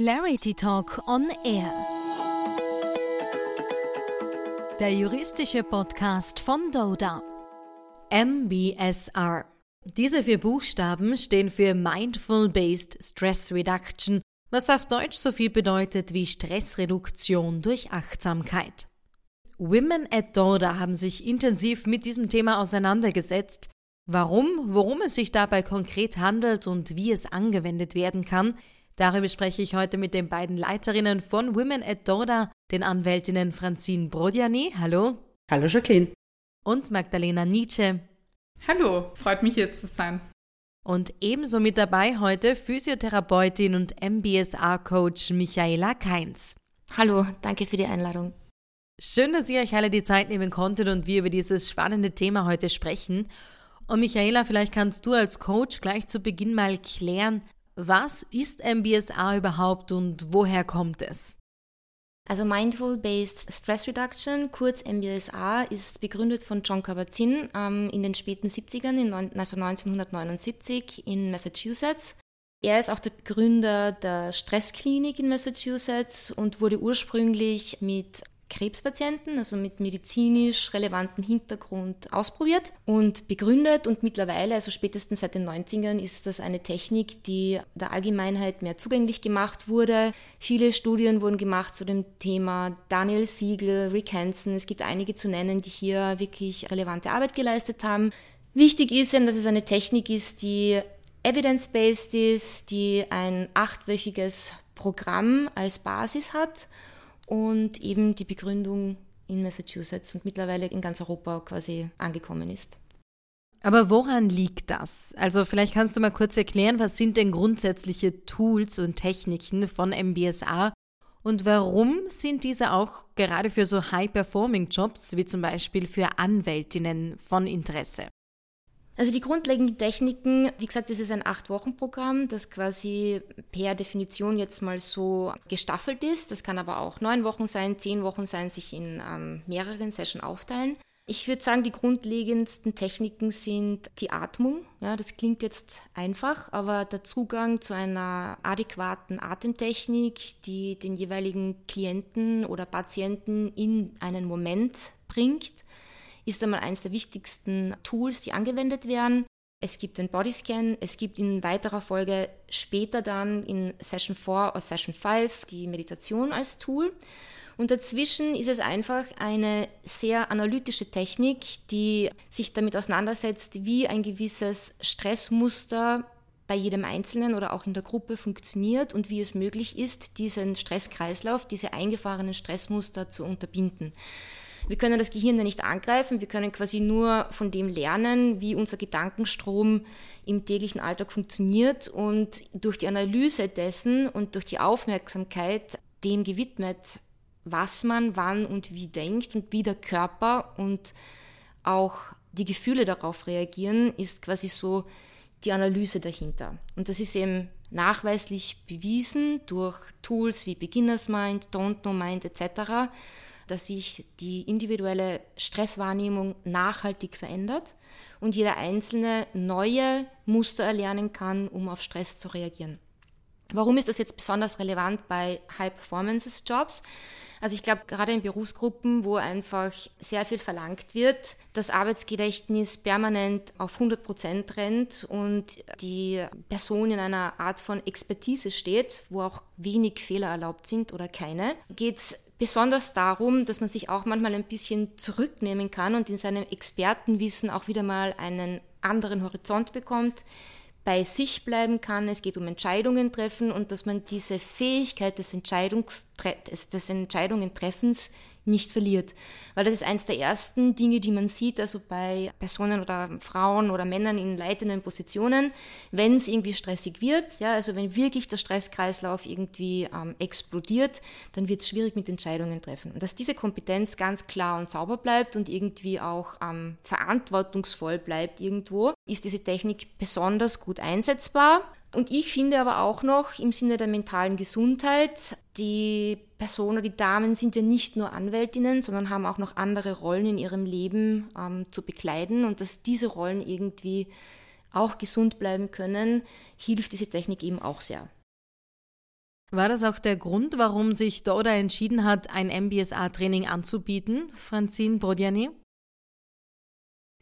Clarity Talk on Air. Der juristische Podcast von Doda. MBSR. Diese vier Buchstaben stehen für Mindful Based Stress Reduction, was auf Deutsch so viel bedeutet wie Stressreduktion durch Achtsamkeit. Women at Doda haben sich intensiv mit diesem Thema auseinandergesetzt. Warum, worum es sich dabei konkret handelt und wie es angewendet werden kann, Darüber spreche ich heute mit den beiden Leiterinnen von Women at Doda, den Anwältinnen Francine Brodjani. Hallo. Hallo Jacqueline. Und Magdalena Nietzsche. Hallo, freut mich hier zu sein. Und ebenso mit dabei heute Physiotherapeutin und MBSR-Coach Michaela Keins. Hallo, danke für die Einladung. Schön, dass ihr euch alle die Zeit nehmen konntet und wir über dieses spannende Thema heute sprechen. Und Michaela, vielleicht kannst du als Coach gleich zu Beginn mal klären, was ist MBSR überhaupt und woher kommt es? Also Mindful Based Stress Reduction, kurz MBSR, ist begründet von John Kabat-Zinn ähm, in den späten 70ern, in also 1979 in Massachusetts. Er ist auch der Begründer der Stressklinik in Massachusetts und wurde ursprünglich mit Krebspatienten, also mit medizinisch relevantem Hintergrund ausprobiert und begründet und mittlerweile, also spätestens seit den 90ern, ist das eine Technik, die der Allgemeinheit mehr zugänglich gemacht wurde. Viele Studien wurden gemacht zu dem Thema. Daniel Siegel, Rick Hansen, es gibt einige zu nennen, die hier wirklich relevante Arbeit geleistet haben. Wichtig ist eben, dass es eine Technik ist, die evidence-based ist, die ein achtwöchiges Programm als Basis hat und eben die Begründung in Massachusetts und mittlerweile in ganz Europa quasi angekommen ist. Aber woran liegt das? Also vielleicht kannst du mal kurz erklären, was sind denn grundsätzliche Tools und Techniken von MBSA und warum sind diese auch gerade für so High-Performing-Jobs wie zum Beispiel für Anwältinnen von Interesse? Also die grundlegenden Techniken, wie gesagt, das ist ein Acht-Wochen-Programm, das quasi per Definition jetzt mal so gestaffelt ist. Das kann aber auch neun Wochen sein, zehn Wochen sein, sich in ähm, mehreren Sessions aufteilen. Ich würde sagen, die grundlegendsten Techniken sind die Atmung. Ja, das klingt jetzt einfach, aber der Zugang zu einer adäquaten Atemtechnik, die den jeweiligen Klienten oder Patienten in einen Moment bringt, ist einmal eines der wichtigsten Tools, die angewendet werden. Es gibt den Bodyscan, es gibt in weiterer Folge später dann in Session 4 oder Session 5 die Meditation als Tool. Und dazwischen ist es einfach eine sehr analytische Technik, die sich damit auseinandersetzt, wie ein gewisses Stressmuster bei jedem Einzelnen oder auch in der Gruppe funktioniert und wie es möglich ist, diesen Stresskreislauf, diese eingefahrenen Stressmuster zu unterbinden. Wir können das Gehirn ja nicht angreifen, wir können quasi nur von dem lernen, wie unser Gedankenstrom im täglichen Alltag funktioniert und durch die Analyse dessen und durch die Aufmerksamkeit dem gewidmet, was man wann und wie denkt und wie der Körper und auch die Gefühle darauf reagieren, ist quasi so die Analyse dahinter. Und das ist eben nachweislich bewiesen durch Tools wie Beginners Mind, Don't Know Mind etc., dass sich die individuelle Stresswahrnehmung nachhaltig verändert und jeder Einzelne neue Muster erlernen kann, um auf Stress zu reagieren. Warum ist das jetzt besonders relevant bei High-Performance-Jobs? Also ich glaube, gerade in Berufsgruppen, wo einfach sehr viel verlangt wird, das Arbeitsgedächtnis permanent auf 100 Prozent rennt und die Person in einer Art von Expertise steht, wo auch wenig Fehler erlaubt sind oder keine, geht es besonders darum, dass man sich auch manchmal ein bisschen zurücknehmen kann und in seinem Expertenwissen auch wieder mal einen anderen Horizont bekommt, bei sich bleiben kann. Es geht um Entscheidungen treffen und dass man diese Fähigkeit des, des Entscheidungen-Treffens nicht verliert. Weil das ist eines der ersten Dinge, die man sieht, also bei Personen oder Frauen oder Männern in leitenden Positionen, wenn es irgendwie stressig wird, ja, also wenn wirklich der Stresskreislauf irgendwie ähm, explodiert, dann wird es schwierig mit Entscheidungen treffen. Und dass diese Kompetenz ganz klar und sauber bleibt und irgendwie auch ähm, verantwortungsvoll bleibt irgendwo, ist diese Technik besonders gut einsetzbar. Und ich finde aber auch noch im Sinne der mentalen Gesundheit, die Personen, die Damen sind ja nicht nur Anwältinnen, sondern haben auch noch andere Rollen in ihrem Leben ähm, zu bekleiden und dass diese Rollen irgendwie auch gesund bleiben können, hilft diese Technik eben auch sehr. War das auch der Grund, warum sich Doda entschieden hat, ein MBSA-Training anzubieten, Francine Brodjani?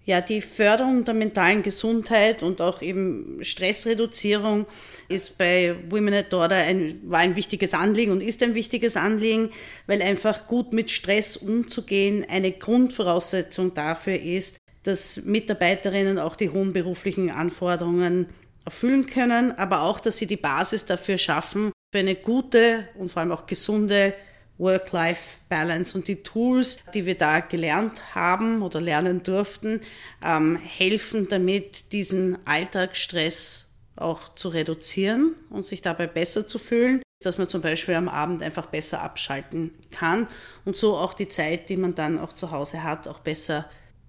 Ja, die Förderung der mentalen Gesundheit und auch eben Stressreduzierung ist bei Women at Order ein, war ein wichtiges Anliegen und ist ein wichtiges Anliegen, weil einfach gut mit Stress umzugehen eine Grundvoraussetzung dafür ist, dass Mitarbeiterinnen auch die hohen beruflichen Anforderungen erfüllen können, aber auch, dass sie die Basis dafür schaffen, für eine gute und vor allem auch gesunde Work-Life-Balance und die Tools, die wir da gelernt haben oder lernen durften, ähm, helfen damit, diesen Alltagsstress auch zu reduzieren und sich dabei besser zu fühlen, dass man zum Beispiel am Abend einfach besser abschalten kann und so auch die Zeit, die man dann auch zu Hause hat, auch besser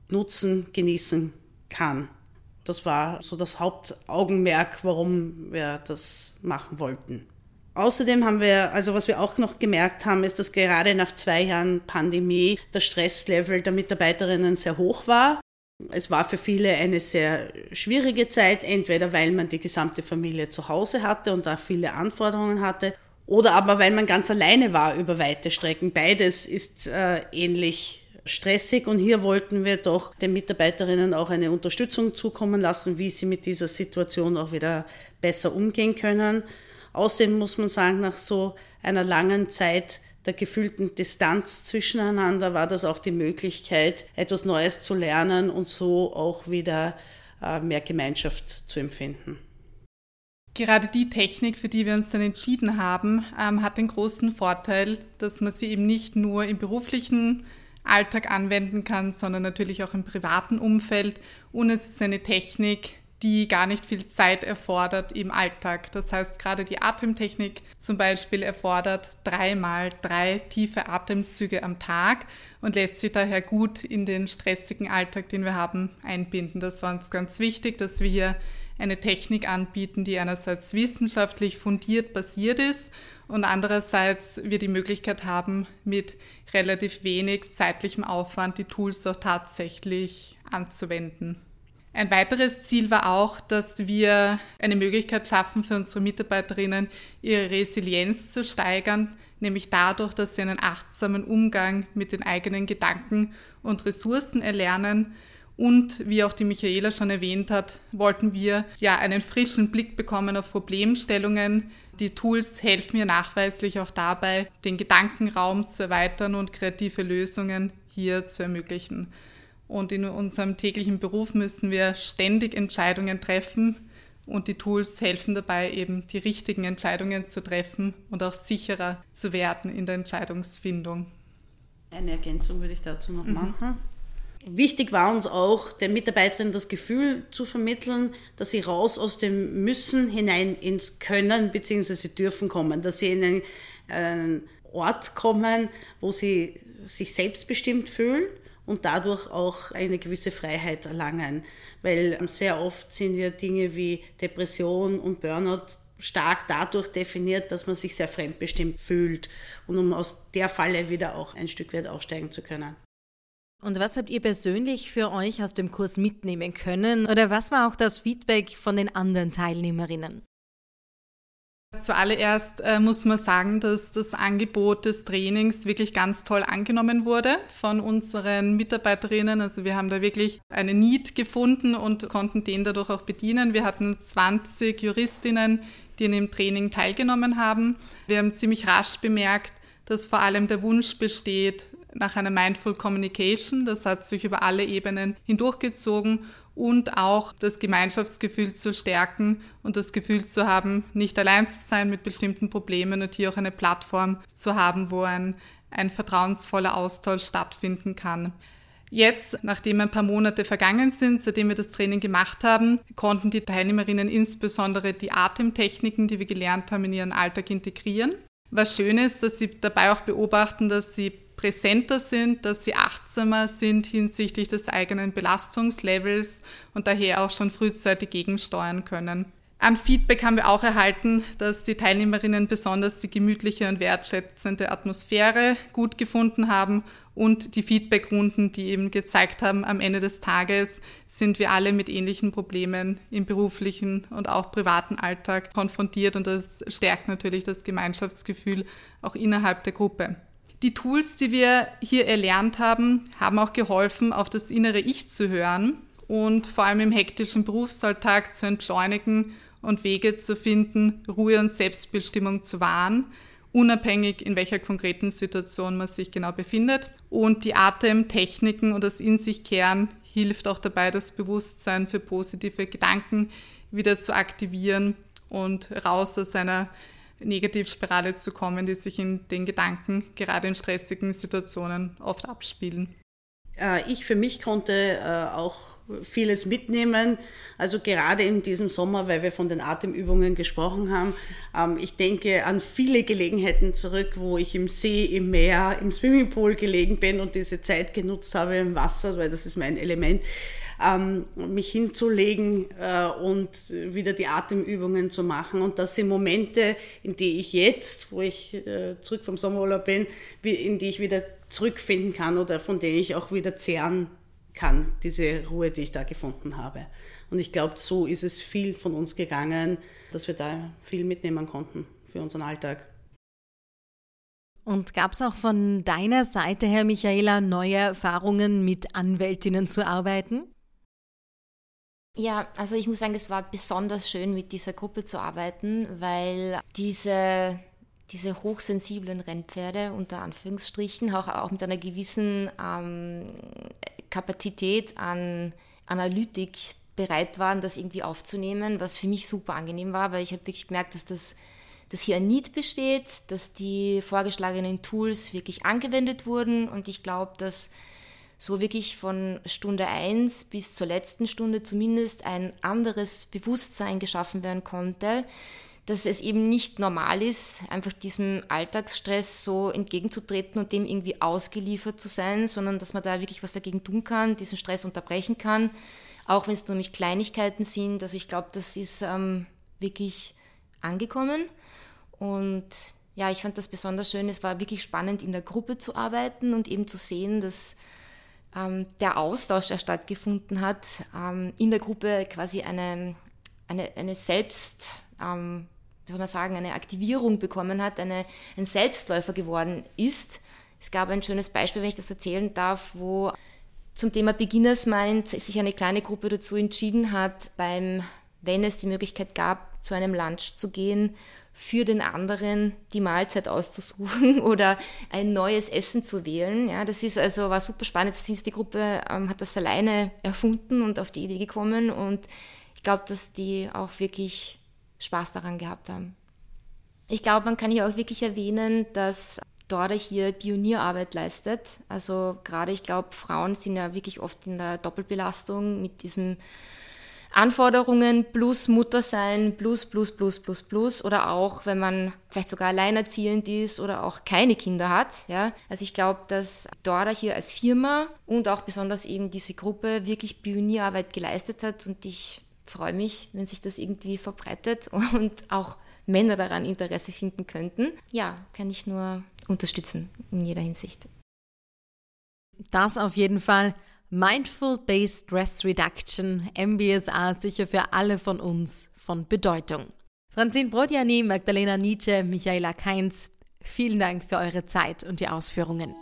nutzen, genießen kann. Das war so das Hauptaugenmerk, warum wir das machen wollten. Außerdem haben wir, also was wir auch noch gemerkt haben, ist, dass gerade nach zwei Jahren Pandemie das Stresslevel der Mitarbeiterinnen sehr hoch war. Es war für viele eine sehr schwierige Zeit, entweder weil man die gesamte Familie zu Hause hatte und da viele Anforderungen hatte, oder aber weil man ganz alleine war über weite Strecken. Beides ist äh, ähnlich stressig und hier wollten wir doch den Mitarbeiterinnen auch eine Unterstützung zukommen lassen, wie sie mit dieser Situation auch wieder besser umgehen können. Außerdem muss man sagen, nach so einer langen Zeit der gefühlten Distanz zwischeneinander war das auch die Möglichkeit, etwas Neues zu lernen und so auch wieder äh, mehr Gemeinschaft zu empfinden. Gerade die Technik, für die wir uns dann entschieden haben, ähm, hat den großen Vorteil, dass man sie eben nicht nur im beruflichen Alltag anwenden kann, sondern natürlich auch im privaten Umfeld. Und es ist eine Technik, die gar nicht viel Zeit erfordert im Alltag. Das heißt, gerade die Atemtechnik zum Beispiel erfordert dreimal drei tiefe Atemzüge am Tag und lässt sich daher gut in den stressigen Alltag, den wir haben, einbinden. Das war uns ganz wichtig, dass wir hier eine Technik anbieten, die einerseits wissenschaftlich fundiert basiert ist und andererseits wir die Möglichkeit haben, mit relativ wenig zeitlichem Aufwand die Tools auch tatsächlich anzuwenden. Ein weiteres Ziel war auch, dass wir eine Möglichkeit schaffen für unsere Mitarbeiterinnen, ihre Resilienz zu steigern, nämlich dadurch, dass sie einen achtsamen Umgang mit den eigenen Gedanken und Ressourcen erlernen. Und wie auch die Michaela schon erwähnt hat, wollten wir ja einen frischen Blick bekommen auf Problemstellungen. Die Tools helfen mir nachweislich auch dabei, den Gedankenraum zu erweitern und kreative Lösungen hier zu ermöglichen. Und in unserem täglichen Beruf müssen wir ständig Entscheidungen treffen und die Tools helfen dabei, eben die richtigen Entscheidungen zu treffen und auch sicherer zu werden in der Entscheidungsfindung. Eine Ergänzung würde ich dazu noch mhm. machen. Wichtig war uns auch, den Mitarbeiterinnen das Gefühl zu vermitteln, dass sie raus aus dem Müssen hinein ins Können bzw. dürfen kommen, dass sie in einen, einen Ort kommen, wo sie sich selbstbestimmt fühlen und dadurch auch eine gewisse Freiheit erlangen. Weil sehr oft sind ja Dinge wie Depression und Burnout stark dadurch definiert, dass man sich sehr fremdbestimmt fühlt und um aus der Falle wieder auch ein Stück weit aussteigen zu können. Und was habt ihr persönlich für euch aus dem Kurs mitnehmen können? Oder was war auch das Feedback von den anderen Teilnehmerinnen? Zuallererst äh, muss man sagen, dass das Angebot des Trainings wirklich ganz toll angenommen wurde von unseren Mitarbeiterinnen. Also wir haben da wirklich eine Need gefunden und konnten den dadurch auch bedienen. Wir hatten 20 Juristinnen, die in dem Training teilgenommen haben. Wir haben ziemlich rasch bemerkt, dass vor allem der Wunsch besteht nach einer Mindful Communication. Das hat sich über alle Ebenen hindurchgezogen und auch das Gemeinschaftsgefühl zu stärken und das Gefühl zu haben, nicht allein zu sein mit bestimmten Problemen und hier auch eine Plattform zu haben, wo ein, ein vertrauensvoller Austausch stattfinden kann. Jetzt, nachdem ein paar Monate vergangen sind, seitdem wir das Training gemacht haben, konnten die Teilnehmerinnen insbesondere die Atemtechniken, die wir gelernt haben, in ihren Alltag integrieren. Was schön ist, dass sie dabei auch beobachten, dass sie präsenter sind, dass sie achtsamer sind hinsichtlich des eigenen Belastungslevels und daher auch schon frühzeitig gegensteuern können. An Feedback haben wir auch erhalten, dass die Teilnehmerinnen besonders die gemütliche und wertschätzende Atmosphäre gut gefunden haben und die Feedbackrunden, die eben gezeigt haben, am Ende des Tages sind wir alle mit ähnlichen Problemen im beruflichen und auch privaten Alltag konfrontiert und das stärkt natürlich das Gemeinschaftsgefühl auch innerhalb der Gruppe. Die Tools, die wir hier erlernt haben, haben auch geholfen, auf das innere Ich zu hören und vor allem im hektischen Berufsalltag zu entschleunigen und Wege zu finden, Ruhe und Selbstbestimmung zu wahren unabhängig in welcher konkreten Situation man sich genau befindet. Und die Atemtechniken und das In sich kehren hilft auch dabei, das Bewusstsein für positive Gedanken wieder zu aktivieren und raus aus einer Negativspirale zu kommen, die sich in den Gedanken gerade in stressigen Situationen oft abspielen. Äh, ich für mich konnte äh, auch vieles mitnehmen. Also gerade in diesem Sommer, weil wir von den Atemübungen gesprochen haben. Ähm, ich denke an viele Gelegenheiten zurück, wo ich im See, im Meer, im Swimmingpool gelegen bin und diese Zeit genutzt habe im Wasser, weil das ist mein Element, ähm, mich hinzulegen äh, und wieder die Atemübungen zu machen. Und das sind Momente, in die ich jetzt, wo ich äh, zurück vom Sommerurlaub bin, in die ich wieder zurückfinden kann oder von denen ich auch wieder zehren kann, diese Ruhe, die ich da gefunden habe. Und ich glaube, so ist es viel von uns gegangen, dass wir da viel mitnehmen konnten für unseren Alltag. Und gab es auch von deiner Seite her, Michaela, neue Erfahrungen mit Anwältinnen zu arbeiten? Ja, also ich muss sagen, es war besonders schön, mit dieser Gruppe zu arbeiten, weil diese, diese hochsensiblen Rennpferde unter Anführungsstrichen auch, auch mit einer gewissen ähm, Kapazität an Analytik bereit waren, das irgendwie aufzunehmen, was für mich super angenehm war, weil ich habe wirklich gemerkt, dass das dass hier ein Need besteht, dass die vorgeschlagenen Tools wirklich angewendet wurden. Und ich glaube, dass so wirklich von Stunde 1 bis zur letzten Stunde zumindest ein anderes Bewusstsein geschaffen werden konnte, dass es eben nicht normal ist, einfach diesem Alltagsstress so entgegenzutreten und dem irgendwie ausgeliefert zu sein, sondern dass man da wirklich was dagegen tun kann, diesen Stress unterbrechen kann, auch wenn es nur nämlich Kleinigkeiten sind. Also ich glaube, das ist ähm, wirklich angekommen und ja, ich fand das besonders schön. Es war wirklich spannend, in der Gruppe zu arbeiten und eben zu sehen, dass ähm, der Austausch, der stattgefunden hat, ähm, in der Gruppe quasi eine, eine, eine Selbst, ähm, wie soll man sagen, eine Aktivierung bekommen hat, eine, ein Selbstläufer geworden ist. Es gab ein schönes Beispiel, wenn ich das erzählen darf, wo zum Thema Beginners Mind sich eine kleine Gruppe dazu entschieden hat, beim, wenn es die Möglichkeit gab, zu einem Lunch zu gehen, für den anderen die Mahlzeit auszusuchen oder ein neues Essen zu wählen. Ja, das ist also war super spannend. Die Gruppe ähm, hat das alleine erfunden und auf die Idee gekommen und ich glaube, dass die auch wirklich Spaß daran gehabt haben. Ich glaube, man kann hier auch wirklich erwähnen, dass Dora hier Pionierarbeit leistet. Also gerade, ich glaube, Frauen sind ja wirklich oft in der Doppelbelastung mit diesen Anforderungen plus Mutter sein, plus, plus, plus, plus, plus. Oder auch, wenn man vielleicht sogar alleinerziehend ist oder auch keine Kinder hat. Ja. Also ich glaube, dass Dora hier als Firma und auch besonders eben diese Gruppe wirklich Pionierarbeit geleistet hat und ich freue mich, wenn sich das irgendwie verbreitet und auch Männer daran Interesse finden könnten. Ja, kann ich nur unterstützen in jeder Hinsicht. Das auf jeden Fall. Mindful Based Stress Reduction, MBSA, sicher für alle von uns von Bedeutung. Franzin Brodjani, Magdalena Nietzsche, Michaela Keinz, vielen Dank für eure Zeit und die Ausführungen.